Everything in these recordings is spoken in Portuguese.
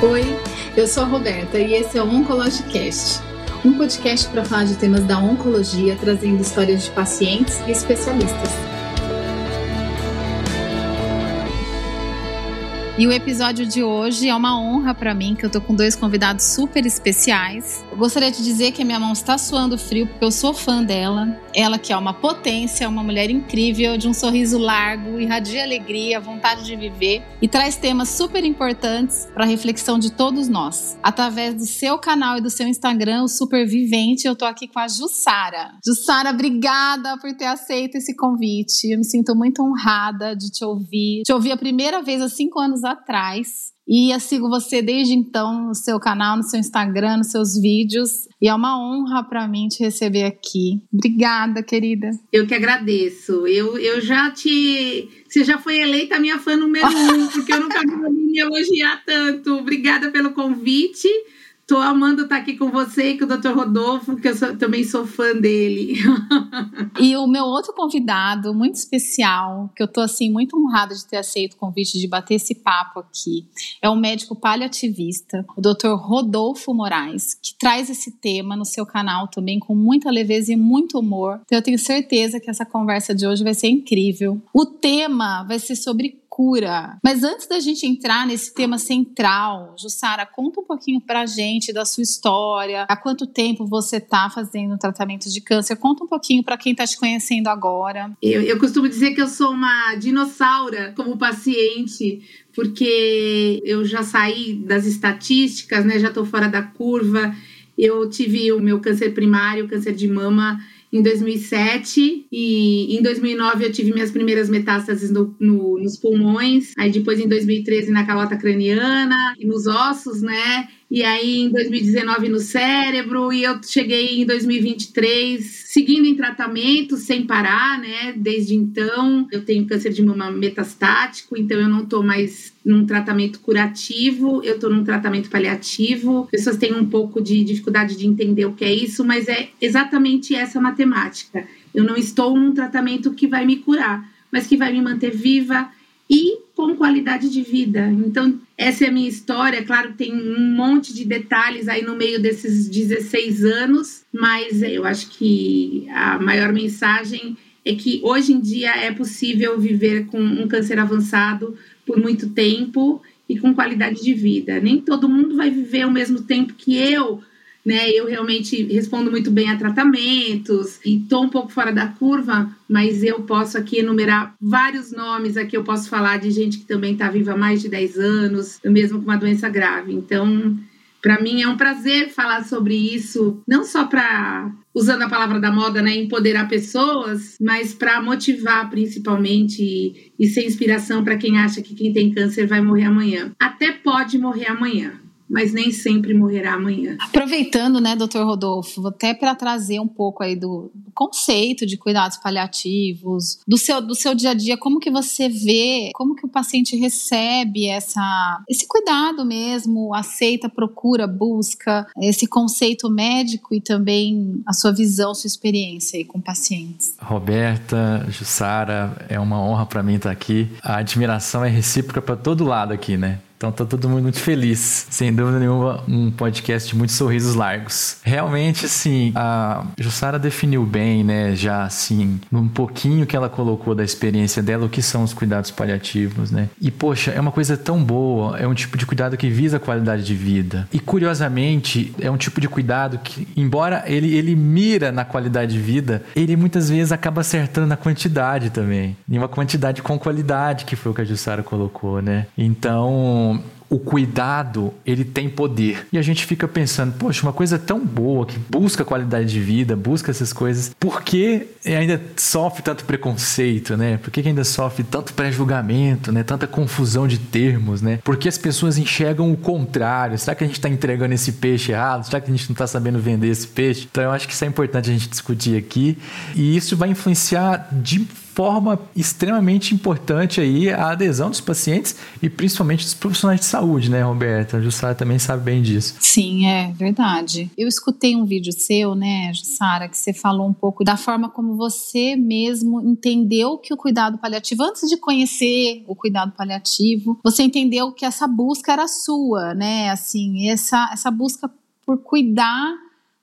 Oi, eu sou a Roberta e esse é o Oncologicast, um podcast para falar de temas da oncologia, trazendo histórias de pacientes e especialistas. E o episódio de hoje é uma honra para mim, que eu tô com dois convidados super especiais. Eu gostaria de dizer que a minha mão está suando frio, porque eu sou fã dela. Ela que é uma potência, uma mulher incrível, de um sorriso largo, irradia alegria, vontade de viver e traz temas super importantes para reflexão de todos nós. Através do seu canal e do seu Instagram, o Supervivente, eu tô aqui com a Jussara. Jussara, obrigada por ter aceito esse convite. Eu me sinto muito honrada de te ouvir. Te ouvi a primeira vez há cinco anos atrás. E eu sigo você desde então no seu canal, no seu Instagram, nos seus vídeos. E é uma honra para mim te receber aqui. Obrigada, querida. Eu que agradeço. Eu, eu já te. Você já foi eleita minha fã número um, porque eu nunca vi me elogiar tanto. Obrigada pelo convite. Tô amando estar aqui com você e com o Dr. Rodolfo, que eu sou, também sou fã dele. e o meu outro convidado, muito especial, que eu tô assim muito honrada de ter aceito o convite de bater esse papo aqui, é o médico paliativista, o Dr. Rodolfo Moraes, que traz esse tema no seu canal também com muita leveza e muito humor. Então eu tenho certeza que essa conversa de hoje vai ser incrível. O tema vai ser sobre cura. Mas antes da gente entrar nesse tema central, Jussara, conta um pouquinho pra gente da sua história, há quanto tempo você tá fazendo tratamento de câncer, conta um pouquinho para quem tá te conhecendo agora. Eu, eu costumo dizer que eu sou uma dinossauro como paciente, porque eu já saí das estatísticas, né? Já tô fora da curva. Eu tive o meu câncer primário, câncer de mama, em 2007 e em 2009 eu tive minhas primeiras metástases no, no, nos pulmões, aí depois em 2013 na calota craniana e nos ossos, né? E aí em 2019 no cérebro, e eu cheguei em 2023 seguindo em tratamento sem parar, né? Desde então, eu tenho câncer de mama metastático, então eu não estou mais num tratamento curativo, eu estou num tratamento paliativo. Pessoas têm um pouco de dificuldade de entender o que é isso, mas é exatamente essa matemática. Eu não estou num tratamento que vai me curar, mas que vai me manter viva e com qualidade de vida. Então, essa é a minha história. Claro, tem um monte de detalhes aí no meio desses 16 anos, mas eu acho que a maior mensagem é que hoje em dia é possível viver com um câncer avançado por muito tempo e com qualidade de vida. Nem todo mundo vai viver o mesmo tempo que eu, né? Eu realmente respondo muito bem a tratamentos e estou um pouco fora da curva, mas eu posso aqui enumerar vários nomes. Aqui eu posso falar de gente que também está viva há mais de 10 anos, mesmo com uma doença grave. Então, para mim é um prazer falar sobre isso, não só para usando a palavra da moda, né, empoderar pessoas, mas para motivar principalmente e, e ser inspiração para quem acha que quem tem câncer vai morrer amanhã. Até pode morrer amanhã, mas nem sempre morrerá amanhã. Aproveitando, né, doutor Rodolfo, até para trazer um pouco aí do, do, conceito de cuidados paliativos, do seu, do seu dia a dia, como que você vê, como que o paciente recebe essa, esse cuidado mesmo, aceita, procura, busca esse conceito médico e também a sua visão, sua experiência aí com pacientes. Roberta, Jussara, é uma honra para mim estar aqui. A admiração é recíproca para todo lado aqui, né? Então tá todo mundo muito feliz. Sem dúvida nenhuma, um podcast de muitos sorrisos largos. Realmente, assim, a Jussara definiu bem, né? Já assim, um pouquinho que ela colocou da experiência dela, o que são os cuidados paliativos, né? E, poxa, é uma coisa tão boa, é um tipo de cuidado que visa a qualidade de vida. E curiosamente, é um tipo de cuidado que, embora ele, ele mira na qualidade de vida, ele muitas vezes acaba acertando na quantidade também. Em uma quantidade com qualidade, que foi o que a Jussara colocou, né? Então, o cuidado, ele tem poder. E a gente fica pensando, poxa, uma coisa tão boa que busca qualidade de vida, busca essas coisas, por que ainda sofre tanto preconceito, né? Por que ainda sofre tanto pré-julgamento, né? Tanta confusão de termos, né? Por que as pessoas enxergam o contrário? Será que a gente está entregando esse peixe errado? Será que a gente não está sabendo vender esse peixe? Então eu acho que isso é importante a gente discutir aqui. E isso vai influenciar de forma extremamente importante aí a adesão dos pacientes e principalmente dos profissionais de saúde né, Roberta? A Jussara também sabe bem disso. Sim, é verdade. Eu escutei um vídeo seu, né, Jussara, que você falou um pouco da forma como você mesmo entendeu que o cuidado paliativo, antes de conhecer o cuidado paliativo, você entendeu que essa busca era sua, né? Assim, essa, essa busca por cuidar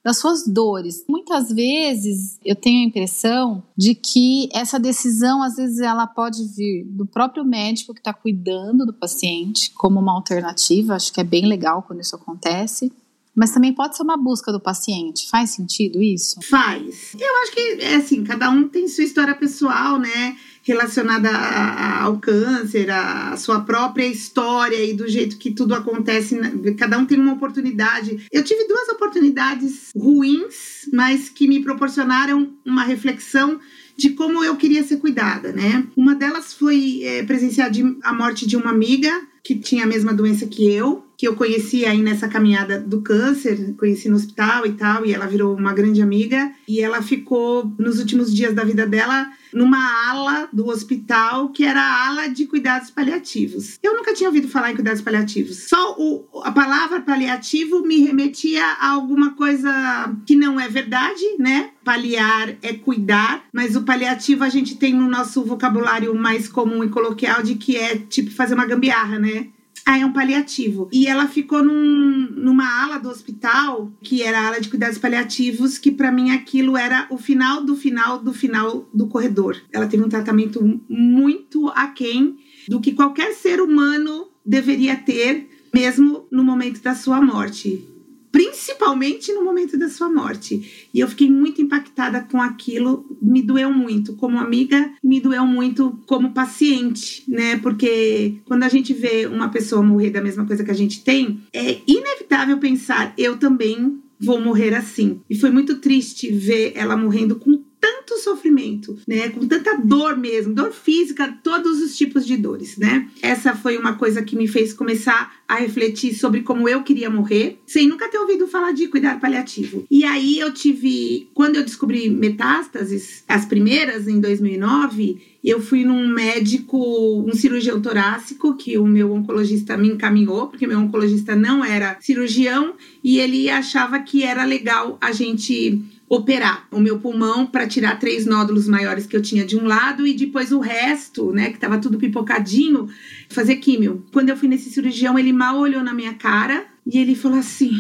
das suas dores. Muitas vezes eu tenho a impressão de que essa decisão, às vezes, ela pode vir do próprio médico que está cuidando do paciente como uma alternativa. Acho que é bem legal quando isso acontece. Mas também pode ser uma busca do paciente. Faz sentido isso? Faz. Eu acho que, é assim, cada um tem sua história pessoal, né? Relacionada a, a, ao câncer, a, sua própria história e do jeito que tudo acontece. Né? Cada um tem uma oportunidade. Eu tive duas oportunidades ruins, mas que me proporcionaram uma reflexão de como eu queria ser cuidada, né? Uma delas foi é, presenciar de, a morte de uma amiga que tinha a mesma doença que eu, que eu conheci aí nessa caminhada do câncer, conheci no hospital e tal, e ela virou uma grande amiga, e ela ficou nos últimos dias da vida dela numa ala do hospital que era a ala de cuidados paliativos. Eu nunca tinha ouvido falar em cuidados paliativos. Só o, a palavra paliativo me remetia a alguma coisa que não é verdade, né? Paliar é cuidar, mas o paliativo a gente tem no nosso vocabulário mais comum e coloquial de que é tipo fazer uma gambiarra, né? Ah, é um paliativo. E ela ficou num, numa ala do hospital, que era a ala de cuidados paliativos, que para mim aquilo era o final do final do final do corredor. Ela teve um tratamento muito aquém do que qualquer ser humano deveria ter, mesmo no momento da sua morte principalmente no momento da sua morte. E eu fiquei muito impactada com aquilo, me doeu muito como amiga, me doeu muito como paciente, né? Porque quando a gente vê uma pessoa morrer da mesma coisa que a gente tem, é inevitável pensar, eu também vou morrer assim. E foi muito triste ver ela morrendo com tanto sofrimento, né? Com tanta dor mesmo, dor física, todos os tipos de dores, né? Essa foi uma coisa que me fez começar a refletir sobre como eu queria morrer, sem nunca ter ouvido falar de cuidar paliativo. E aí eu tive, quando eu descobri metástases, as primeiras em 2009, eu fui num médico, um cirurgião torácico, que o meu oncologista me encaminhou, porque meu oncologista não era cirurgião e ele achava que era legal a gente operar o meu pulmão para tirar três nódulos maiores que eu tinha de um lado e depois o resto, né, que estava tudo pipocadinho, fazer químio. Quando eu fui nesse cirurgião, ele mal olhou na minha cara e ele falou assim: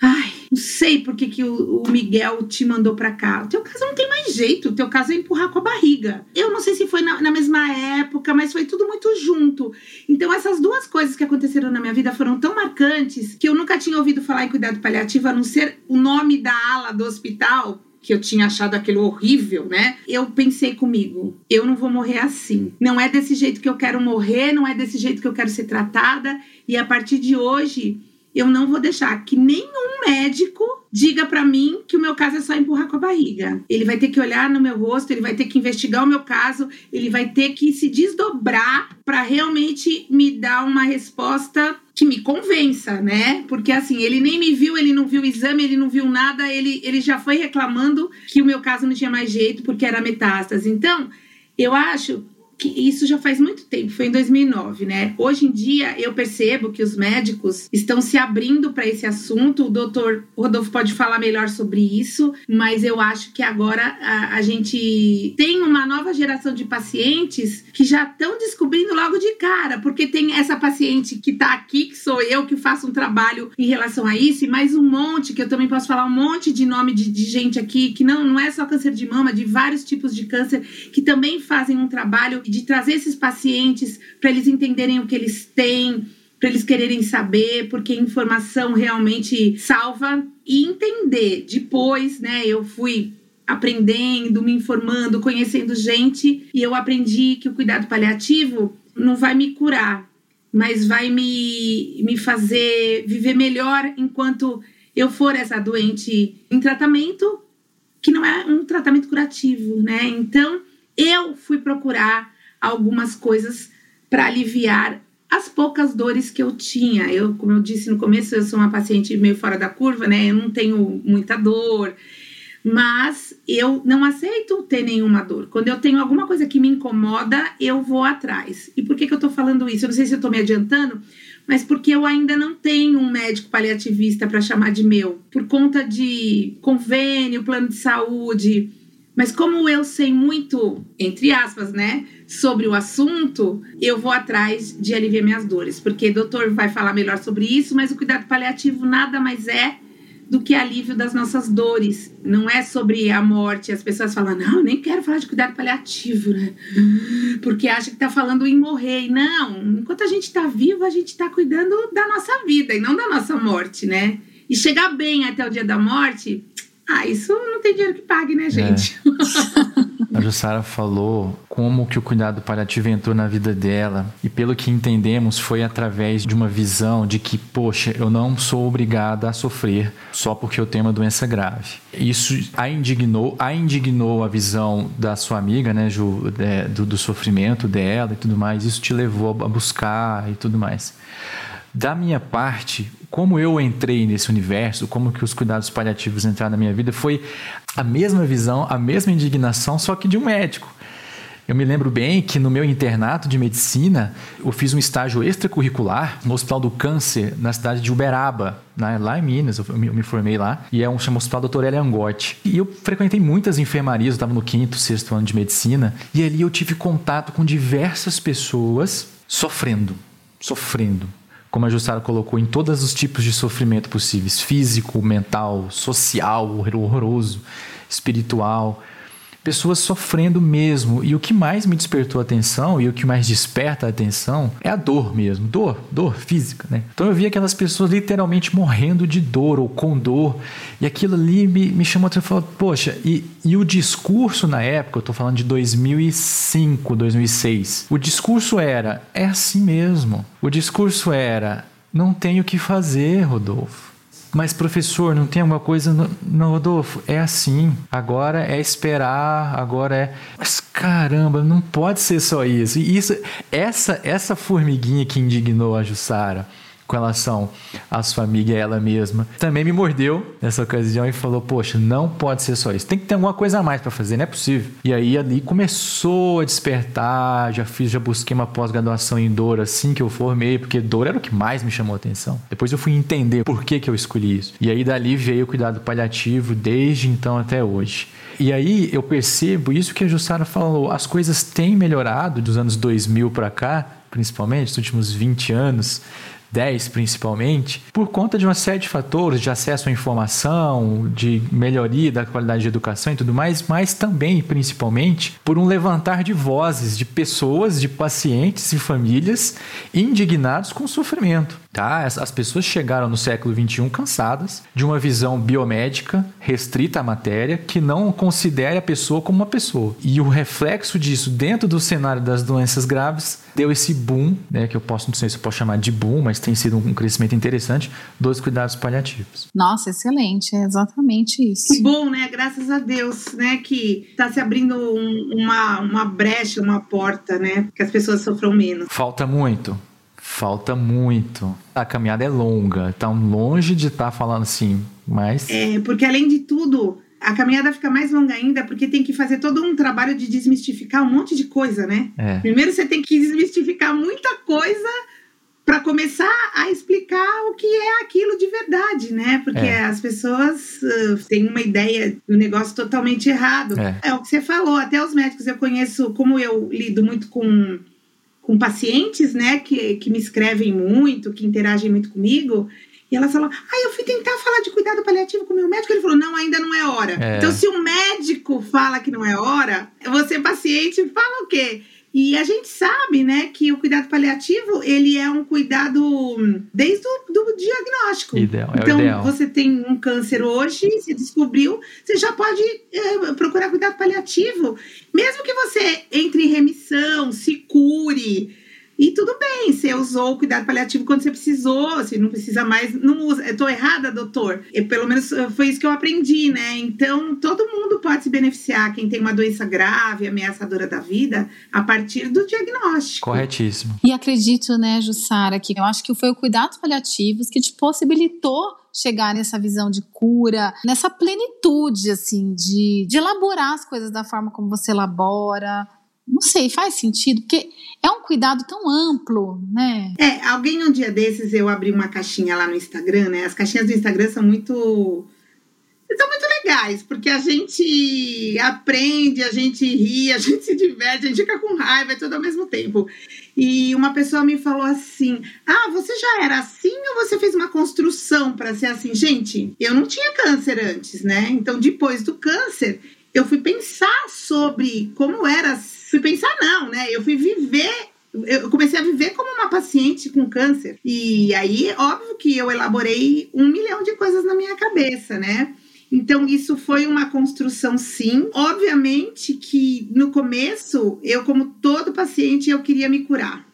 Ai, não sei por que, que o, o Miguel te mandou para cá. O teu caso não tem mais jeito, o teu caso é empurrar com a barriga. Eu não sei se foi na, na, mesma época, mas foi tudo muito junto. Então, essas duas coisas que aconteceram na minha vida foram tão marcantes que eu nunca tinha ouvido falar em cuidado paliativo, a não ser o nome da ala do hospital, que eu tinha achado aquilo horrível, né? Eu pensei comigo, eu não vou morrer assim. Não é desse jeito que eu quero morrer, não é desse jeito que eu quero ser tratada. E a partir de hoje, eu não vou deixar que nenhum médico diga para mim que o meu caso é só empurrar com a barriga. Ele vai ter que olhar no meu rosto, ele vai ter que investigar o meu caso, ele vai ter que se desdobrar para realmente me dar uma resposta que me convença, né? Porque assim, ele nem me viu, ele não viu o exame, ele não viu nada, ele, ele já foi reclamando que o meu caso não tinha mais jeito porque era metástase. Então, eu acho que isso já faz muito tempo, foi em 2009, né? Hoje em dia eu percebo que os médicos estão se abrindo para esse assunto. O doutor Rodolfo pode falar melhor sobre isso, mas eu acho que agora a, a gente tem uma nova geração de pacientes que já estão descobrindo logo de cara, porque tem essa paciente que está aqui, que sou eu, que faço um trabalho em relação a isso, e mais um monte, que eu também posso falar um monte de nome de, de gente aqui, que não, não é só câncer de mama, de vários tipos de câncer, que também fazem um trabalho de trazer esses pacientes para eles entenderem o que eles têm, para eles quererem saber, porque informação realmente salva e entender. Depois, né, eu fui aprendendo, me informando, conhecendo gente e eu aprendi que o cuidado paliativo não vai me curar, mas vai me, me fazer viver melhor enquanto eu for essa doente em tratamento que não é um tratamento curativo, né? Então, eu fui procurar algumas coisas para aliviar as poucas dores que eu tinha. Eu, como eu disse no começo, eu sou uma paciente meio fora da curva, né? Eu não tenho muita dor, mas eu não aceito ter nenhuma dor. Quando eu tenho alguma coisa que me incomoda, eu vou atrás. E por que, que eu tô falando isso? Eu não sei se eu tô me adiantando, mas porque eu ainda não tenho um médico paliativista para chamar de meu, por conta de convênio, plano de saúde. Mas como eu sei muito, entre aspas, né, sobre o assunto, eu vou atrás de aliviar minhas dores, porque o doutor vai falar melhor sobre isso, mas o cuidado paliativo nada mais é do que alívio das nossas dores. Não é sobre a morte. As pessoas falam, não, eu nem quero falar de cuidado paliativo, né? Porque acha que tá falando em morrer. E não, enquanto a gente tá vivo, a gente tá cuidando da nossa vida e não da nossa morte, né? E chegar bem até o dia da morte, ah, isso não tem dinheiro que pague, né, gente? É. A Jussara falou como que o cuidado paliativo entrou na vida dela e pelo que entendemos foi através de uma visão de que, poxa, eu não sou obrigada a sofrer só porque eu tenho uma doença grave. Isso a indignou, a indignou a visão da sua amiga, né, Ju, é, do, do sofrimento dela e tudo mais. Isso te levou a buscar e tudo mais. Da minha parte, como eu entrei nesse universo, como que os cuidados paliativos entraram na minha vida, foi a mesma visão, a mesma indignação, só que de um médico. Eu me lembro bem que no meu internato de medicina, eu fiz um estágio extracurricular no Hospital do Câncer, na cidade de Uberaba, né, lá em Minas, eu me, formei lá, e é um chama Hospital Dr. L. Angotti. E eu frequentei muitas enfermarias, eu estava no quinto, sexto ano de medicina, e ali eu tive contato com diversas pessoas sofrendo, sofrendo, como a Jussara colocou, em todos os tipos de sofrimento possíveis: físico, mental, social, horroroso, espiritual pessoas sofrendo mesmo. E o que mais me despertou a atenção e o que mais desperta a atenção é a dor mesmo, dor, dor física, né? Então eu vi aquelas pessoas literalmente morrendo de dor ou com dor, e aquilo ali me, me chamou atenção, poxa, e, e o discurso na época, eu tô falando de 2005, 2006, o discurso era, é assim mesmo. O discurso era, não tenho o que fazer, Rodolfo. Mas, professor, não tem alguma coisa. No... Não, Rodolfo, é assim. Agora é esperar, agora é. Mas caramba, não pode ser só isso. E isso, essa, essa formiguinha que indignou a Jussara com relação à sua amiga e ela mesma. Também me mordeu nessa ocasião e falou: Poxa, não pode ser só isso. Tem que ter alguma coisa a mais para fazer, não é possível. E aí ali começou a despertar. Já fiz, já busquei uma pós-graduação em dor assim que eu formei, porque dor era o que mais me chamou a atenção. Depois eu fui entender por que, que eu escolhi isso. E aí dali veio o cuidado paliativo desde então até hoje. E aí eu percebo isso que a Jussara falou: as coisas têm melhorado dos anos 2000 para cá, principalmente, nos últimos 20 anos 10 principalmente, por conta de uma série de fatores de acesso à informação, de melhoria da qualidade de educação e tudo mais, mas também, principalmente, por um levantar de vozes de pessoas, de pacientes e famílias indignados com o sofrimento. Tá? As pessoas chegaram no século XXI cansadas de uma visão biomédica restrita à matéria que não considere a pessoa como uma pessoa. E o reflexo disso dentro do cenário das doenças graves deu esse boom, né, que eu posso não sei se eu posso chamar de boom, mas tem sido um crescimento interessante dos cuidados paliativos. Nossa, excelente, é exatamente isso. Que bom, né? Graças a Deus, né, que está se abrindo um, uma, uma brecha, uma porta, né, que as pessoas sofram menos. Falta muito. Falta muito. A caminhada é longa, tá longe de estar tá falando assim, mas. É, porque além de tudo, a caminhada fica mais longa ainda porque tem que fazer todo um trabalho de desmistificar um monte de coisa, né? É. Primeiro você tem que desmistificar muita coisa para começar a explicar o que é aquilo de verdade, né? Porque é. as pessoas uh, têm uma ideia do negócio totalmente errado. É. é o que você falou, até os médicos eu conheço, como eu lido muito com com pacientes, né, que, que me escrevem muito, que interagem muito comigo, e elas falam, ah, eu fui tentar falar de cuidado paliativo com o meu médico, ele falou, não, ainda não é hora. É. Então, se o médico fala que não é hora, você, paciente, fala o quê? E a gente sabe, né, que o cuidado paliativo, ele é um cuidado desde o do diagnóstico. Ideal, é então, ideal. você tem um câncer hoje, se descobriu, você já pode é, procurar cuidado paliativo. Mesmo que você entre em remissão, se cure, e tudo bem, você usou o cuidado paliativo quando você precisou, se não precisa mais, não usa. Eu tô errada, doutor? E pelo menos eh, foi isso que eu aprendi, né? Então, todo mundo pode se beneficiar, quem tem uma doença grave, ameaçadora da vida, a partir do diagnóstico. Corretíssimo. E acredito, né, Jussara, que eu acho que foi o cuidados paliativos que te possibilitou chegar nessa visão de cura, nessa plenitude, assim, de, de elaborar as coisas da forma como você elabora, Não sei, faz sentido? Porque é um cuidado tão amplo, né? É, alguém um dia desses eu abri uma caixinha lá no Instagram, né? As caixinhas do Instagram são muito são muito legais, porque a gente aprende, a gente ri, a gente se diverte, a gente fica com raiva, é tudo ao mesmo tempo. E uma pessoa me falou assim: Ah, você já era assim ou você fez uma construção para ser assim? Gente, eu não tinha câncer antes, né? Então, depois do câncer, eu fui pensar sobre como era. Fui pensar, não, né? Eu fui viver eu comecei a viver como uma paciente com câncer. E aí, óbvio que eu elaborei um milhão de coisas na minha cabeça, né? Então, isso foi uma construção, sim. Obviamente que no começo, eu, como todo paciente, eu queria me curar.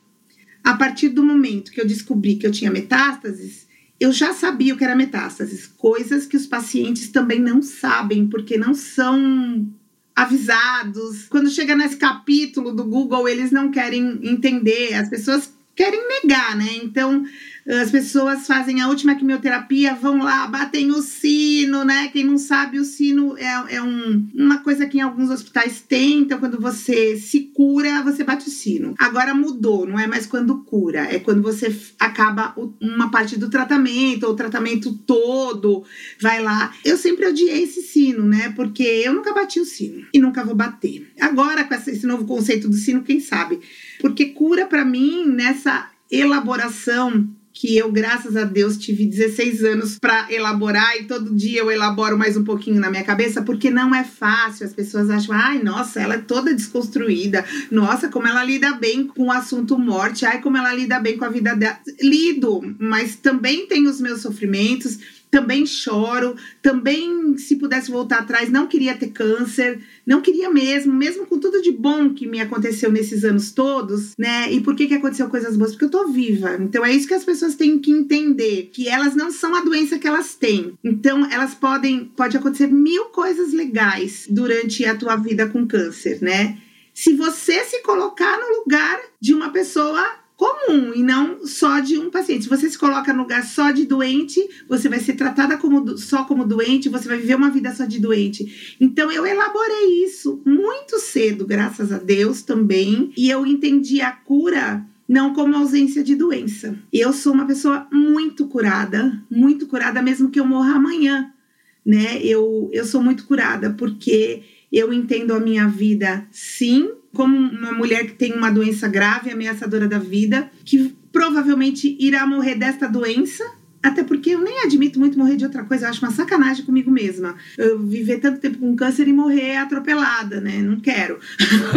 A partir do momento que eu descobri que eu tinha metástases, eu já sabia o que era metástases, coisas que os pacientes também não sabem, porque não são avisados. Quando chega nesse capítulo do Google, eles não querem entender, as pessoas querem negar, né? Então, as pessoas fazem a última quimioterapia, vão lá, batem o sino, né? Quem não sabe, o sino é, é um, uma coisa que em alguns hospitais tem. Então, quando você se cura, você bate o sino. Agora mudou, não é mais quando cura, é quando você acaba uma parte do tratamento, ou o tratamento todo, vai lá. Eu sempre odiei esse sino, né? Porque eu nunca bati o sino e nunca vou bater. Agora, com esse novo conceito do sino, quem sabe? Porque cura para mim nessa elaboração que eu, graças a Deus, tive 16 anos para elaborar e todo dia eu elaboro mais um pouquinho na minha cabeça, porque não é fácil. As pessoas acham, ai, nossa, ela é toda desconstruída. Nossa, como ela lida bem com o assunto morte. Ai, como ela lida bem com a vida dela. Lido, mas também tem os meus sofrimentos também choro, também, se pudesse voltar atrás, não queria ter câncer, não queria mesmo, mesmo com tudo de bom que me aconteceu nesses anos todos, né? E por que que aconteceu coisas boas? Porque eu tô viva. Então é isso que as pessoas têm que entender, que elas não são a doença que elas têm. Então elas podem, pode acontecer mil coisas legais durante a tua vida com câncer, né? Se você se colocar no lugar de uma pessoa comum e não só de um paciente. Se você se coloca no lugar só de doente, você vai ser tratada como, só como doente, você vai viver uma vida só de doente. Então eu elaborei isso muito cedo, graças a Deus também, e eu entendi a cura não como ausência de doença. Eu sou uma pessoa muito curada, muito curada mesmo que eu morra amanhã, né? Eu eu sou muito curada porque eu entendo a minha vida sim como uma mulher que tem uma doença grave, ameaçadora da vida, que provavelmente irá morrer desta doença. Até porque eu nem admito muito morrer de outra coisa, eu acho uma sacanagem comigo mesma. Eu viver tanto tempo com câncer e morrer atropelada, né? Não quero.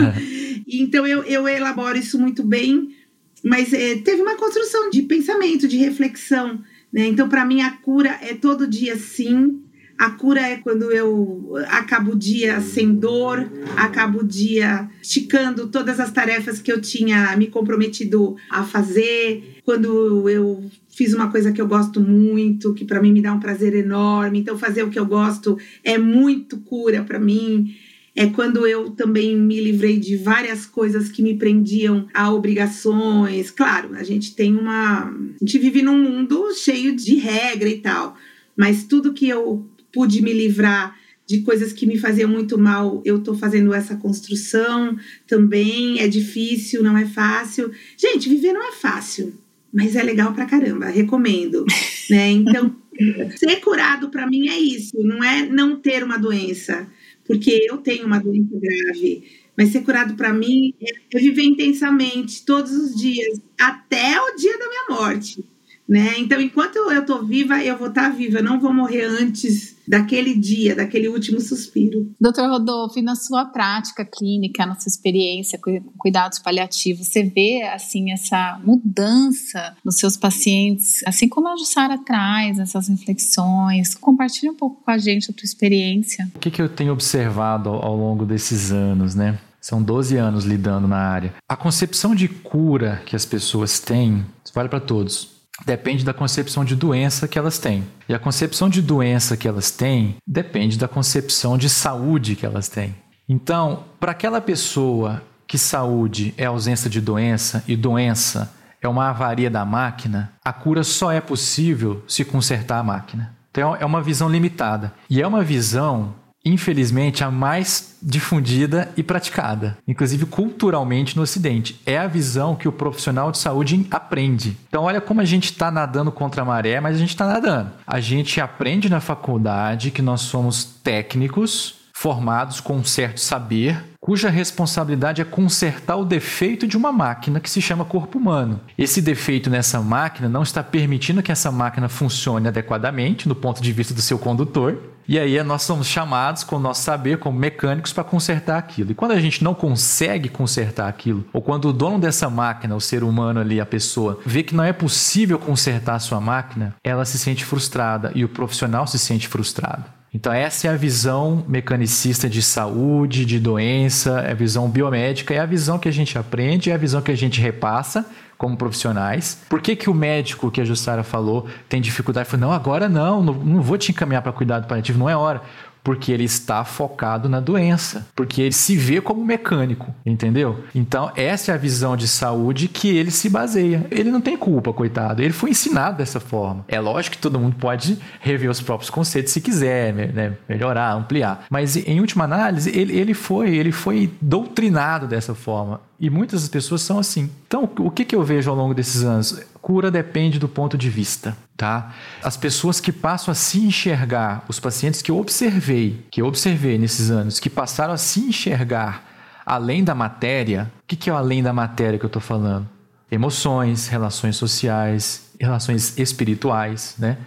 então eu, eu elaboro isso muito bem, mas é, teve uma construção de pensamento, de reflexão. Né? Então, para mim, a cura é todo dia sim, a cura é quando eu acabo o dia sem dor, acabo o dia esticando todas as tarefas que eu tinha me comprometido a fazer, quando eu fiz uma coisa que eu gosto muito, que para mim me dá um prazer enorme. Então fazer o que eu gosto é muito cura para mim. É quando eu também me livrei de várias coisas que me prendiam a obrigações. Claro, a gente tem uma. A gente vive num mundo cheio de regra e tal. Mas tudo que eu pude me livrar de coisas que me faziam muito mal, eu tô fazendo essa construção também. É difícil, não é fácil. Gente, viver não é fácil, mas é legal pra caramba, recomendo, né? Então, ser curado para mim é isso, não é não ter uma doença, porque eu tenho uma doença grave. Mas ser curado para mim é viver intensamente todos os dias, até o dia da minha morte. Né? Então, enquanto eu estou viva, eu vou estar tá viva, eu não vou morrer antes daquele dia, daquele último suspiro. Doutor Rodolfo, e na sua prática clínica, na sua experiência com cuidados paliativos, você vê assim essa mudança nos seus pacientes, assim como a Jussara traz essas reflexões? Compartilha um pouco com a gente a tua experiência. O que, que eu tenho observado ao longo desses anos, né? São 12 anos lidando na área. A concepção de cura que as pessoas têm, vale para todos depende da concepção de doença que elas têm. E a concepção de doença que elas têm depende da concepção de saúde que elas têm. Então, para aquela pessoa que saúde é ausência de doença e doença é uma avaria da máquina, a cura só é possível se consertar a máquina. Então, é uma visão limitada. E é uma visão infelizmente, a mais difundida e praticada, inclusive culturalmente no Ocidente. É a visão que o profissional de saúde aprende. Então, olha como a gente está nadando contra a maré, mas a gente está nadando. A gente aprende na faculdade que nós somos técnicos formados com um certo saber, cuja responsabilidade é consertar o defeito de uma máquina que se chama corpo humano. Esse defeito nessa máquina não está permitindo que essa máquina funcione adequadamente no ponto de vista do seu condutor. E aí nós somos chamados com o nosso saber como mecânicos para consertar aquilo. E quando a gente não consegue consertar aquilo, ou quando o dono dessa máquina, o ser humano ali, a pessoa, vê que não é possível consertar a sua máquina, ela se sente frustrada e o profissional se sente frustrado. Então, essa é a visão mecanicista de saúde, de doença, é a visão biomédica, é a visão que a gente aprende, é a visão que a gente repassa como profissionais. Por que, que o médico que a Jussara falou tem dificuldade? Falou, não, agora não, não, não vou te encaminhar para cuidado paliativo, não é hora porque ele está focado na doença, porque ele se vê como mecânico, entendeu? Então, essa é a visão de saúde que ele se baseia. Ele não tem culpa, coitado. Ele foi ensinado dessa forma. É lógico que todo mundo pode rever os próprios conceitos se quiser, né? melhorar, ampliar. Mas, em última análise, ele, ele, foi, ele foi doutrinado dessa forma. E muitas pessoas são assim. Então, o que, que eu vejo ao longo desses anos? Cura depende do ponto de vista, tá? As pessoas que passam a se enxergar, os pacientes que eu observei, que eu observei nesses anos, que passaram a se enxergar além da matéria, o que, que é o além da matéria que eu estou falando? Emoções, relações sociais, relações espirituais, né?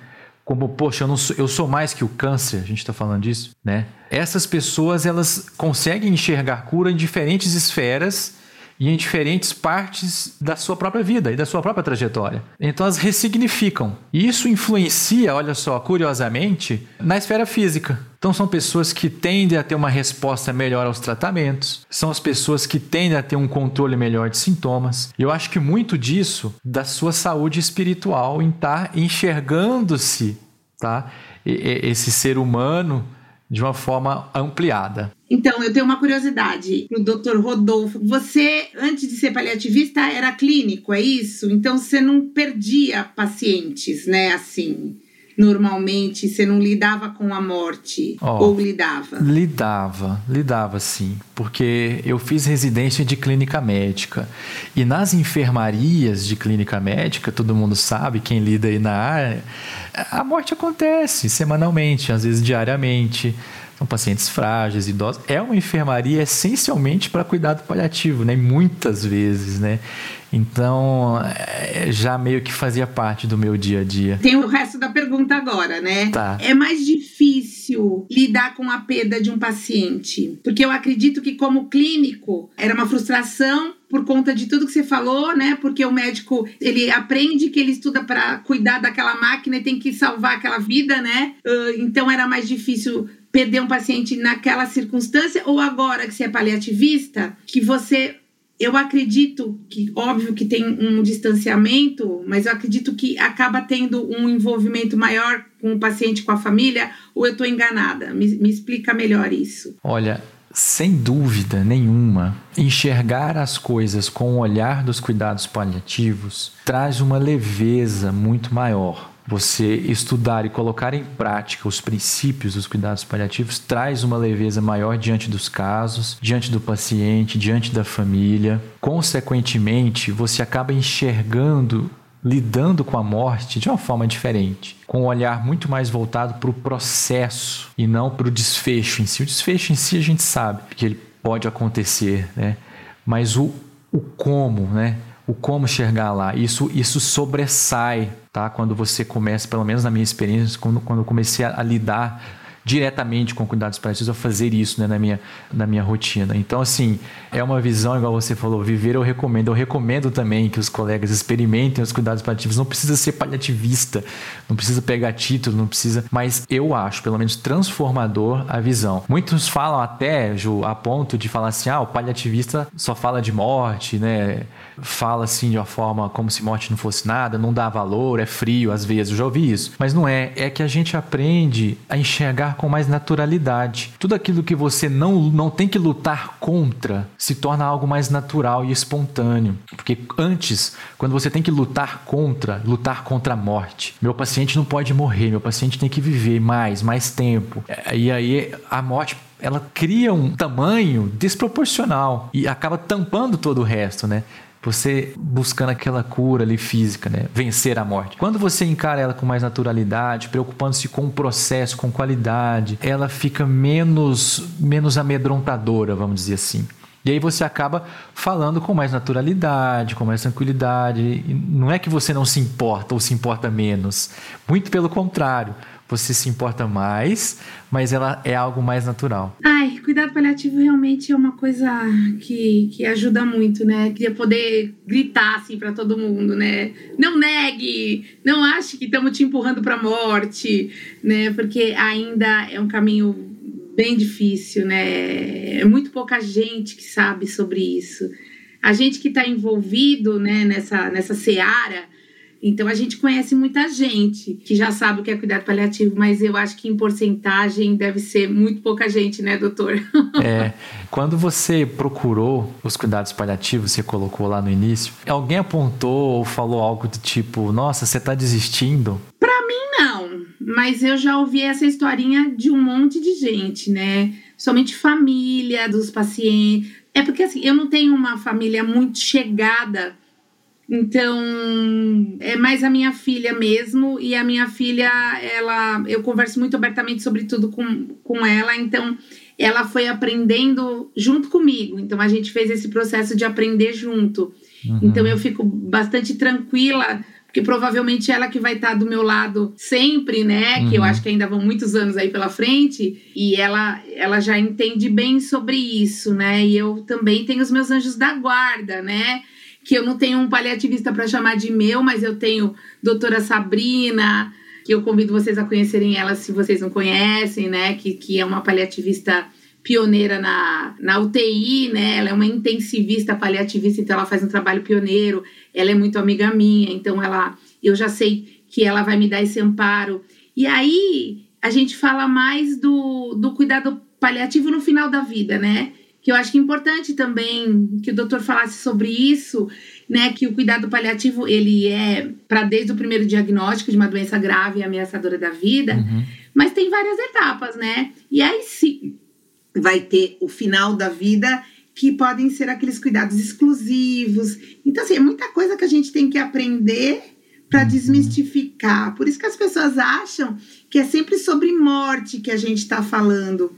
Como, poxa, eu, sou, eu sou mais que o câncer, a gente está falando disso, né? Essas pessoas, elas conseguem enxergar cura em diferentes esferas e em diferentes partes da sua própria vida e da sua própria trajetória. Então elas ressignificam. E isso influencia, olha só, curiosamente, na esfera física. Então são pessoas que tendem a ter uma resposta melhor aos tratamentos, são as pessoas que tendem a ter um controle melhor de sintomas. Eu acho que muito disso da sua saúde espiritual em estar enxergando-se, tá? Esse ser humano de uma forma ampliada. Então, eu tenho uma curiosidade para o doutor Rodolfo. Você, antes de ser paliativista, era clínico, é isso? Então, você não perdia pacientes, né? Assim, normalmente, você não lidava com a morte? Oh, ou lidava? Lidava, lidava sim. Porque eu fiz residência de clínica médica. E nas enfermarias de clínica médica, todo mundo sabe, quem lida aí na área a morte acontece semanalmente, às vezes diariamente. São pacientes frágeis, idosos. É uma enfermaria essencialmente para cuidado paliativo, né? Muitas vezes, né? Então, é, já meio que fazia parte do meu dia a dia. Tem o resto da pergunta agora, né? Tá. É mais difícil lidar com a perda de um paciente? Porque eu acredito que, como clínico, era uma frustração por conta de tudo que você falou, né? Porque o médico, ele aprende que ele estuda para cuidar daquela máquina e tem que salvar aquela vida, né? Uh, então era mais difícil perder um paciente naquela circunstância ou agora que você é paliativista, que você eu acredito que, óbvio que tem um distanciamento, mas eu acredito que acaba tendo um envolvimento maior com o paciente, com a família, ou eu estou enganada? Me, me explica melhor isso. Olha, sem dúvida nenhuma, enxergar as coisas com o olhar dos cuidados paliativos traz uma leveza muito maior. Você estudar e colocar em prática os princípios dos cuidados paliativos traz uma leveza maior diante dos casos, diante do paciente, diante da família. Consequentemente, você acaba enxergando lidando com a morte de uma forma diferente, com um olhar muito mais voltado para o processo e não para o desfecho em si. O desfecho em si a gente sabe que ele pode acontecer, né? Mas o, o como, né? O como chegar lá, isso, isso sobressai, tá? Quando você começa, pelo menos na minha experiência, quando, quando eu comecei a, a lidar diretamente com cuidados paliativos a fazer isso né, na, minha, na minha rotina. Então, assim, é uma visão, igual você falou, viver eu recomendo. Eu recomendo também que os colegas experimentem os cuidados paliativos. Não precisa ser paliativista, não precisa pegar título, não precisa. Mas eu acho, pelo menos, transformador a visão. Muitos falam até, Ju, a ponto de falar assim: ah, o paliativista só fala de morte, né? Fala assim de uma forma como se morte não fosse nada, não dá valor, é frio às vezes. Eu já ouvi isso. Mas não é. É que a gente aprende a enxergar com mais naturalidade. Tudo aquilo que você não, não tem que lutar contra se torna algo mais natural e espontâneo. Porque antes, quando você tem que lutar contra, lutar contra a morte, meu paciente não pode morrer, meu paciente tem que viver mais, mais tempo. É, e aí a morte ela cria um tamanho desproporcional e acaba tampando todo o resto, né? Você buscando aquela cura ali física, né? Vencer a morte. Quando você encara ela com mais naturalidade, preocupando-se com o processo, com qualidade, ela fica menos, menos amedrontadora, vamos dizer assim. E aí você acaba falando com mais naturalidade, com mais tranquilidade. E não é que você não se importa ou se importa menos. Muito pelo contrário você se importa mais, mas ela é algo mais natural. Ai, cuidado paliativo realmente é uma coisa que, que ajuda muito, né? Queria poder gritar assim para todo mundo, né? Não negue, não ache que estamos te empurrando para a morte, né? Porque ainda é um caminho bem difícil, né? É muito pouca gente que sabe sobre isso. A gente que está envolvido, né, nessa nessa seara, então a gente conhece muita gente que já sabe o que é cuidado paliativo, mas eu acho que em porcentagem deve ser muito pouca gente, né, doutor? É. Quando você procurou os cuidados paliativos, você colocou lá no início, alguém apontou ou falou algo do tipo: Nossa, você está desistindo? Para mim, não. Mas eu já ouvi essa historinha de um monte de gente, né? Somente família dos pacientes. É porque assim, eu não tenho uma família muito chegada então, é mais a minha filha mesmo, e a minha filha, ela, eu converso muito abertamente sobre tudo com, com ela, então ela foi aprendendo junto comigo. Então a gente fez esse processo de aprender junto. Uhum. Então eu fico bastante tranquila, porque provavelmente ela que vai estar do meu lado sempre, né? Uhum. Que eu uhum. acho que ainda vão muitos anos aí pela frente, e ela ela já entende bem sobre isso, né? E eu também tenho os meus anjos da guarda, né? Que eu não tenho um paliativista para chamar de meu, mas eu tenho doutora Sabrina, que eu convido vocês a conhecerem ela se vocês não conhecem, né? Que, que é uma paliativista pioneira na, na UTI, né? Ela é uma intensivista paliativista, então ela faz um trabalho pioneiro. Ela é muito amiga minha, então ela, eu já sei que ela vai me dar esse amparo. E aí a gente fala mais do, do cuidado paliativo no final da vida, né? Que eu acho que é importante também que o doutor falasse sobre isso, né, que o cuidado paliativo ele é para desde o primeiro diagnóstico de uma doença grave e ameaçadora da vida, uhum. mas tem várias etapas, né? E aí sim vai ter o final da vida que podem ser aqueles cuidados exclusivos. Então assim, é muita coisa que a gente tem que aprender para uhum. desmistificar. Por isso que as pessoas acham que é sempre sobre morte que a gente está falando.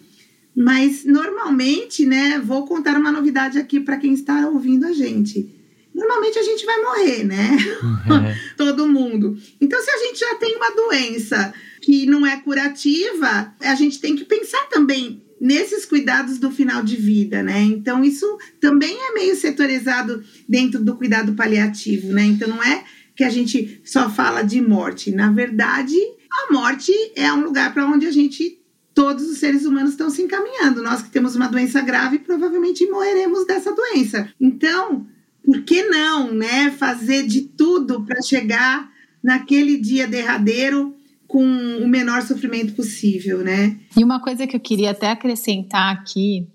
Mas normalmente, né, vou contar uma novidade aqui para quem está ouvindo a gente. Normalmente a gente vai morrer, né? Uhum. Todo mundo. Então, se a gente já tem uma doença que não é curativa, a gente tem que pensar também nesses cuidados do final de vida, né? Então, isso também é meio setorizado dentro do cuidado paliativo, né? Então, não é que a gente só fala de morte. Na verdade, a morte é um lugar para onde a gente todos os seres humanos estão se encaminhando. Nós que temos uma doença grave, provavelmente morreremos dessa doença. Então, por que não, né, fazer de tudo para chegar naquele dia derradeiro com o menor sofrimento possível, né? E uma coisa que eu queria até acrescentar aqui,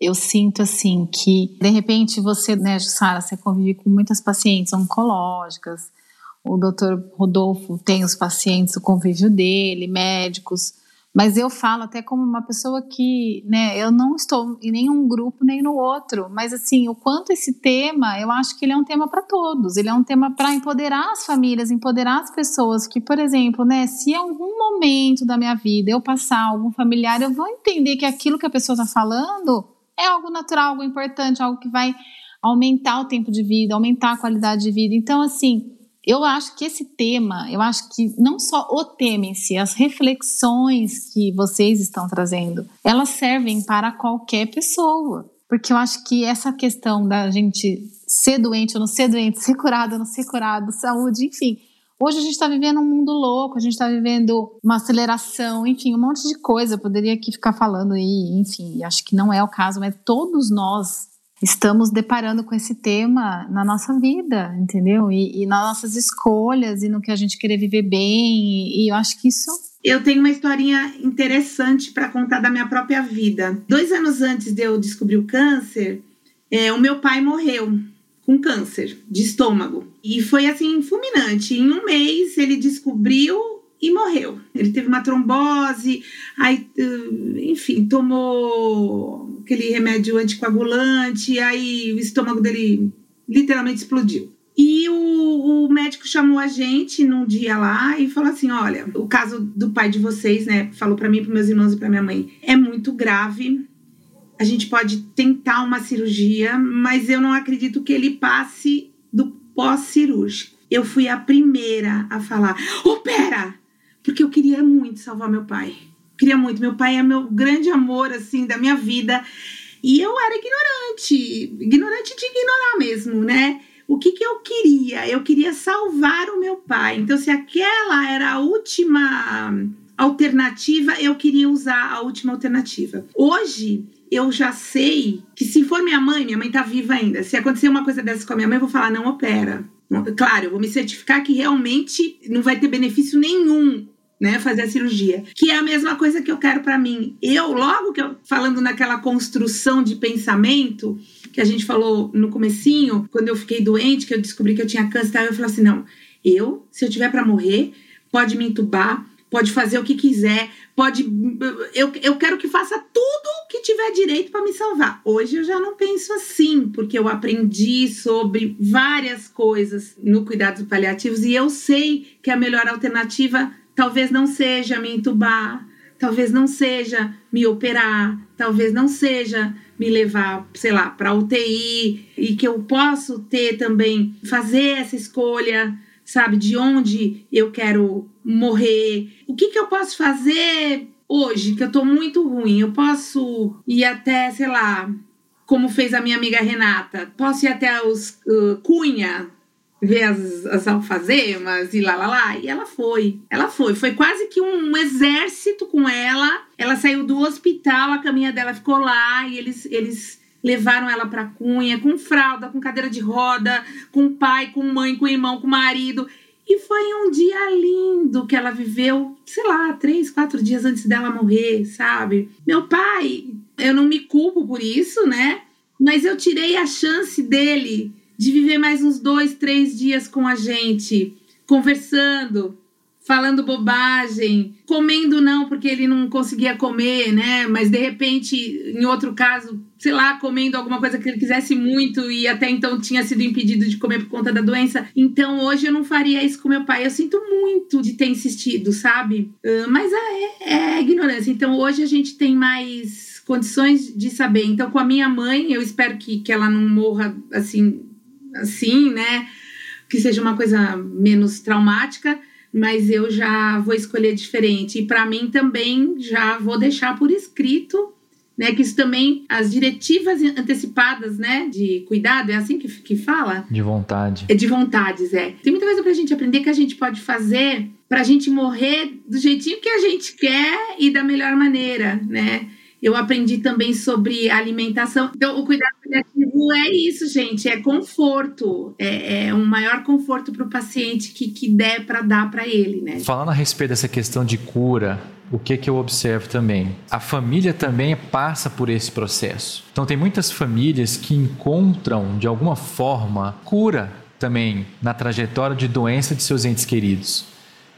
eu sinto assim que de repente você, né, Sara, você convive com muitas pacientes oncológicas. O doutor Rodolfo tem os pacientes, o convívio dele, médicos mas eu falo até como uma pessoa que, né, eu não estou em nenhum grupo nem no outro, mas assim, o quanto esse tema, eu acho que ele é um tema para todos. Ele é um tema para empoderar as famílias, empoderar as pessoas que, por exemplo, né, se em algum momento da minha vida eu passar algum familiar, eu vou entender que aquilo que a pessoa está falando é algo natural, algo importante, algo que vai aumentar o tempo de vida, aumentar a qualidade de vida. Então, assim, eu acho que esse tema, eu acho que não só o tema em si, as reflexões que vocês estão trazendo, elas servem para qualquer pessoa. Porque eu acho que essa questão da gente ser doente ou não ser doente, ser curado ou não ser curado, saúde, enfim. Hoje a gente está vivendo um mundo louco, a gente está vivendo uma aceleração, enfim, um monte de coisa. Eu poderia aqui ficar falando aí, enfim, acho que não é o caso, mas todos nós estamos deparando com esse tema na nossa vida, entendeu? E, e nas nossas escolhas e no que a gente querer viver bem. E, e eu acho que isso eu tenho uma historinha interessante para contar da minha própria vida. Dois anos antes de eu descobrir o câncer, é, o meu pai morreu com câncer de estômago. E foi assim, fulminante. Em um mês ele descobriu e morreu. Ele teve uma trombose, aí, uh, enfim, tomou aquele remédio anticoagulante, aí o estômago dele literalmente explodiu. E o, o, médico chamou a gente num dia lá e falou assim: olha, o caso do pai de vocês, né? Falou para mim, para meus irmãos e para minha mãe, é muito grave. A gente pode tentar uma cirurgia, mas eu não acredito que ele passe do pós-cirúrgico. Eu fui a primeira a falar: opera! Porque eu queria muito salvar meu pai. Queria muito. Meu pai é meu grande amor, assim, da minha vida. E eu era ignorante, ignorante de ignorar mesmo, né? o que, que eu queria? Eu queria salvar o meu pai. Então, se aquela era a última alternativa, eu queria usar a última alternativa. Hoje, eu já sei que se for minha mãe, minha mãe tá viva ainda. Se acontecer uma coisa dessa com a minha mãe, eu vou falar: não opera. Claro, eu vou me certificar que realmente não vai ter benefício nenhum né, fazer a cirurgia, que é a mesma coisa que eu quero para mim. Eu, logo que eu falando naquela construção de pensamento, que a gente falou no comecinho, quando eu fiquei doente, que eu descobri que eu tinha câncer, eu falei assim, não, eu, se eu tiver para morrer, pode me entubar, pode fazer o que quiser, pode eu, eu quero que faça tudo que tiver direito para me salvar. Hoje eu já não penso assim, porque eu aprendi sobre várias coisas no cuidados paliativos e eu sei que a melhor alternativa talvez não seja me entubar, talvez não seja me operar, talvez não seja me levar, sei lá, para UTI e que eu posso ter também fazer essa escolha, sabe, de onde eu quero morrer. O que que eu posso fazer hoje que eu tô muito ruim? Eu posso ir até, sei lá, como fez a minha amiga Renata, posso ir até os uh, Cunha, ver as, as alfazemas e lá, lá, lá. E ela foi. Ela foi. Foi quase que um, um exército com ela. Ela saiu do hospital, a caminha dela ficou lá e eles, eles levaram ela pra Cunha com fralda, com cadeira de roda, com pai, com mãe, com irmão, com marido. E foi um dia lindo que ela viveu, sei lá, três, quatro dias antes dela morrer, sabe? Meu pai, eu não me culpo por isso, né? Mas eu tirei a chance dele de viver mais uns dois, três dias com a gente, conversando, falando bobagem, comendo não porque ele não conseguia comer, né? Mas de repente, em outro caso, sei lá, comendo alguma coisa que ele quisesse muito e até então tinha sido impedido de comer por conta da doença. Então hoje eu não faria isso com meu pai. Eu sinto muito de ter insistido, sabe? Mas é, é ignorância. Então hoje a gente tem mais condições de saber. Então com a minha mãe, eu espero que, que ela não morra assim assim, né? Que seja uma coisa menos traumática, mas eu já vou escolher diferente. E para mim também já vou deixar por escrito, né? Que isso também, as diretivas antecipadas, né? De cuidado, é assim que, que fala? De vontade. É de vontades, é. Tem muita coisa pra gente aprender que a gente pode fazer pra gente morrer do jeitinho que a gente quer e da melhor maneira, né? Eu aprendi também sobre alimentação. Então, o cuidado paliativo é isso, gente, é conforto, é, é um maior conforto para o paciente que, que der para dar para ele, né? Falando a respeito dessa questão de cura, o que, que eu observo também? A família também passa por esse processo. Então, tem muitas famílias que encontram, de alguma forma, cura também na trajetória de doença de seus entes queridos,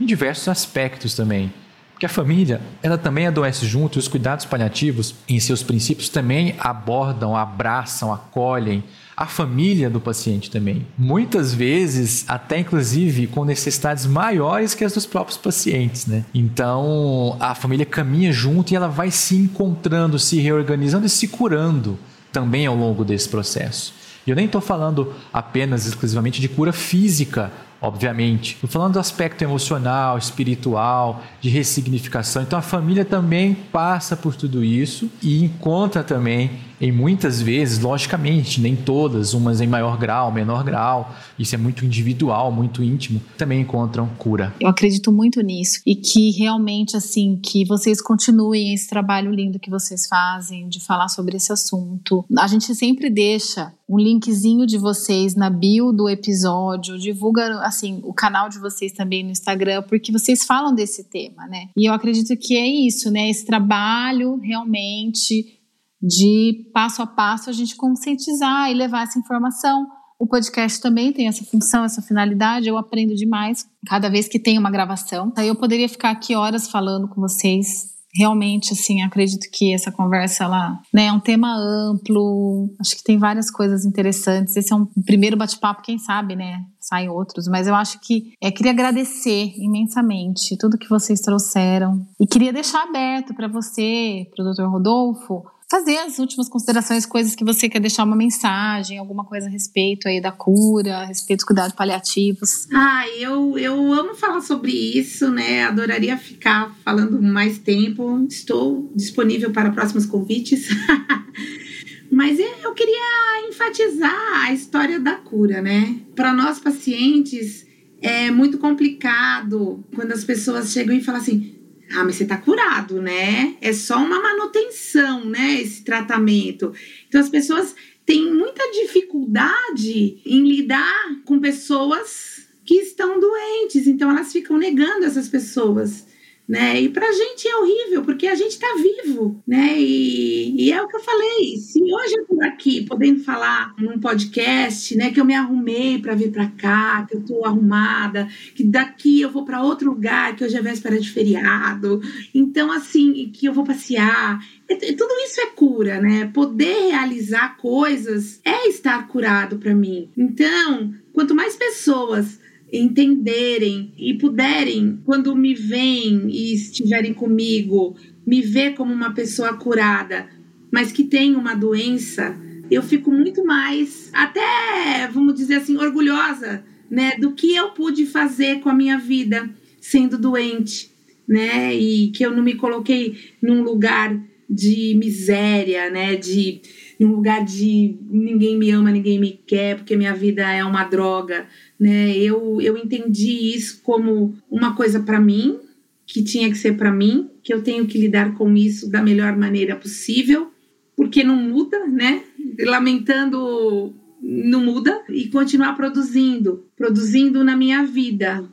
em diversos aspectos também. Porque a família, ela também adoece junto e os cuidados paliativos, em seus princípios, também abordam, abraçam, acolhem a família do paciente também. Muitas vezes, até inclusive com necessidades maiores que as dos próprios pacientes, né? Então, a família caminha junto e ela vai se encontrando, se reorganizando e se curando também ao longo desse processo. E eu nem estou falando apenas exclusivamente de cura física obviamente. Estou falando do aspecto emocional, espiritual, de ressignificação. Então a família também passa por tudo isso e encontra também em muitas vezes, logicamente, nem todas, umas em maior grau, menor grau, isso é muito individual, muito íntimo, também encontram cura. Eu acredito muito nisso e que realmente assim, que vocês continuem esse trabalho lindo que vocês fazem de falar sobre esse assunto. A gente sempre deixa um linkzinho de vocês na bio do episódio, divulga assim o canal de vocês também no Instagram, porque vocês falam desse tema, né? E eu acredito que é isso, né? Esse trabalho realmente de passo a passo a gente conscientizar e levar essa informação. O podcast também tem essa função, essa finalidade. Eu aprendo demais cada vez que tem uma gravação. Aí eu poderia ficar aqui horas falando com vocês. Realmente, assim, acredito que essa conversa ela, né, é um tema amplo. Acho que tem várias coisas interessantes. Esse é um primeiro bate-papo, quem sabe, né? Saem outros, mas eu acho que é, queria agradecer imensamente tudo que vocês trouxeram e queria deixar aberto para você, para o Dr. Rodolfo, fazer as últimas considerações, coisas que você quer deixar uma mensagem, alguma coisa a respeito aí da cura, a respeito dos cuidados paliativos. Ah, eu, eu amo falar sobre isso, né? Adoraria ficar falando mais tempo. Estou disponível para próximos convites. Mas eu queria enfatizar a história da cura, né? Para nós pacientes é muito complicado quando as pessoas chegam e falam assim: ah, mas você tá curado, né? É só uma manutenção, né? Esse tratamento. Então as pessoas têm muita dificuldade em lidar com pessoas que estão doentes, então elas ficam negando essas pessoas né? E pra gente é horrível, porque a gente tá vivo, né? E, e é o que eu falei. Se hoje eu tô aqui podendo falar num podcast, né, que eu me arrumei para vir para cá, que eu tô arrumada, que daqui eu vou para outro lugar, que hoje é véspera de feriado, então assim, que eu vou passear. tudo isso é cura, né? Poder realizar coisas é estar curado para mim. Então, quanto mais pessoas entenderem e puderem, quando me veem e estiverem comigo, me ver como uma pessoa curada, mas que tem uma doença, eu fico muito mais, até, vamos dizer assim, orgulhosa, né, do que eu pude fazer com a minha vida sendo doente, né, e que eu não me coloquei num lugar de miséria, né, de num lugar de ninguém me ama, ninguém me quer, porque minha vida é uma droga né? Eu, eu entendi isso como uma coisa para mim, que tinha que ser para mim, que eu tenho que lidar com isso da melhor maneira possível, porque não muda, né? Lamentando não muda e continuar produzindo, produzindo na minha vida,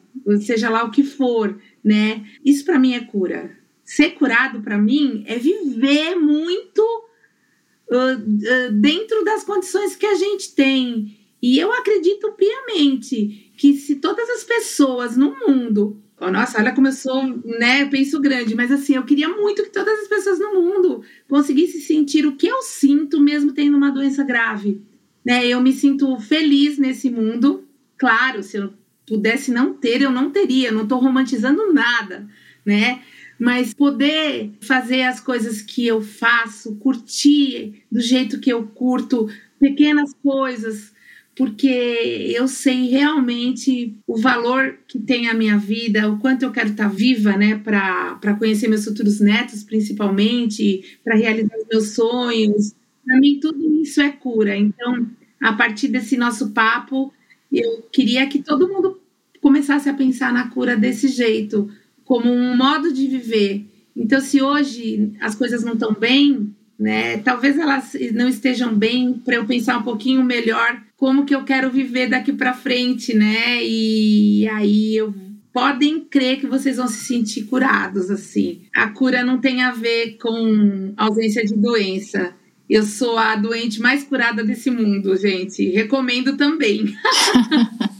seja lá o que for, né? Isso para mim é cura. Ser curado para mim é viver muito uh, uh, dentro das condições que a gente tem e eu acredito piamente que se todas as pessoas no mundo Oh, nossa, olha sou, né? Penso grande, mas assim, eu queria muito que todas as pessoas no mundo conseguissem sentir o que eu sinto, mesmo tendo uma doença grave. Né? Eu me sinto feliz nesse mundo. Claro, se eu pudesse não ter, eu não teria, não estou romantizando nada, né? Mas poder fazer as coisas que eu faço, curtir do jeito que eu curto, pequenas coisas, porque eu sei realmente o valor que tem a minha vida, o quanto eu quero estar viva, né, para conhecer meus futuros netos, principalmente, para realizar os meus sonhos. Para mim, tudo isso é cura. Então, a partir desse nosso papo, eu queria que todo mundo começasse a pensar na cura desse jeito, como um modo de viver. Então, se hoje as coisas não estão bem, né? Talvez elas não estejam bem para eu pensar um pouquinho melhor como que eu quero viver daqui para frente, né? E aí eu podem crer que vocês vão se sentir curados assim. A cura não tem a ver com ausência de doença. Eu sou a doente mais curada desse mundo, gente. Recomendo também.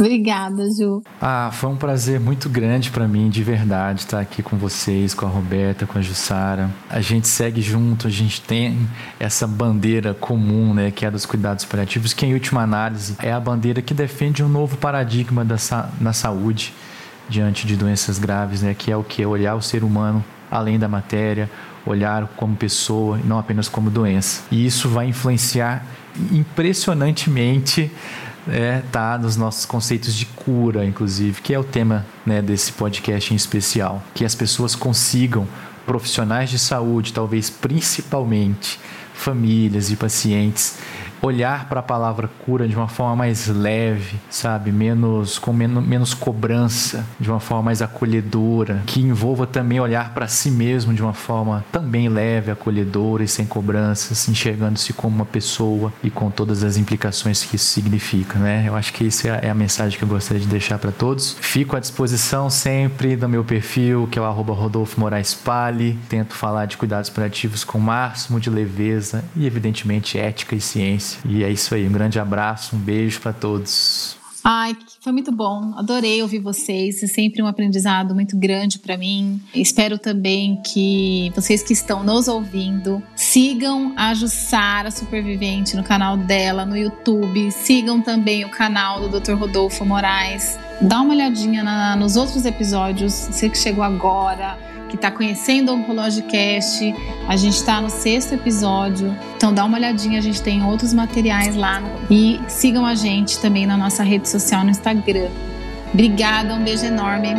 Obrigada, Ju. Ah, foi um prazer muito grande para mim, de verdade, estar aqui com vocês, com a Roberta, com a Jussara. A gente segue junto, a gente tem essa bandeira comum, né, que é dos cuidados paliativos, que em última análise é a bandeira que defende um novo paradigma da, na saúde diante de doenças graves, né, que é o que? Olhar o ser humano além da matéria, olhar como pessoa e não apenas como doença. E isso vai influenciar impressionantemente é, tá nos nossos conceitos de cura, inclusive, que é o tema né, desse podcast em especial. Que as pessoas consigam, profissionais de saúde, talvez principalmente famílias e pacientes, olhar para a palavra cura de uma forma mais leve, sabe? Menos com menos, menos cobrança, de uma forma mais acolhedora, que envolva também olhar para si mesmo de uma forma também leve, acolhedora e sem cobranças, enxergando-se como uma pessoa e com todas as implicações que isso significa, né? Eu acho que isso é, é a mensagem que eu gostaria de deixar para todos. Fico à disposição sempre do meu perfil, que é o arroba. Tento falar de cuidados paliativos com o máximo de leveza e, evidentemente, ética e ciência e é isso aí. Um grande abraço, um beijo para todos. Ai, foi muito bom. Adorei ouvir vocês. É sempre um aprendizado muito grande para mim. Espero também que vocês que estão nos ouvindo sigam a Jussara Supervivente no canal dela no YouTube. Sigam também o canal do Dr. Rodolfo Moraes. Dá uma olhadinha na, nos outros episódios. Você que chegou agora que está conhecendo o Oncologicast. A gente está no sexto episódio, então dá uma olhadinha, a gente tem outros materiais lá. E sigam a gente também na nossa rede social no Instagram. Obrigada, um beijo enorme.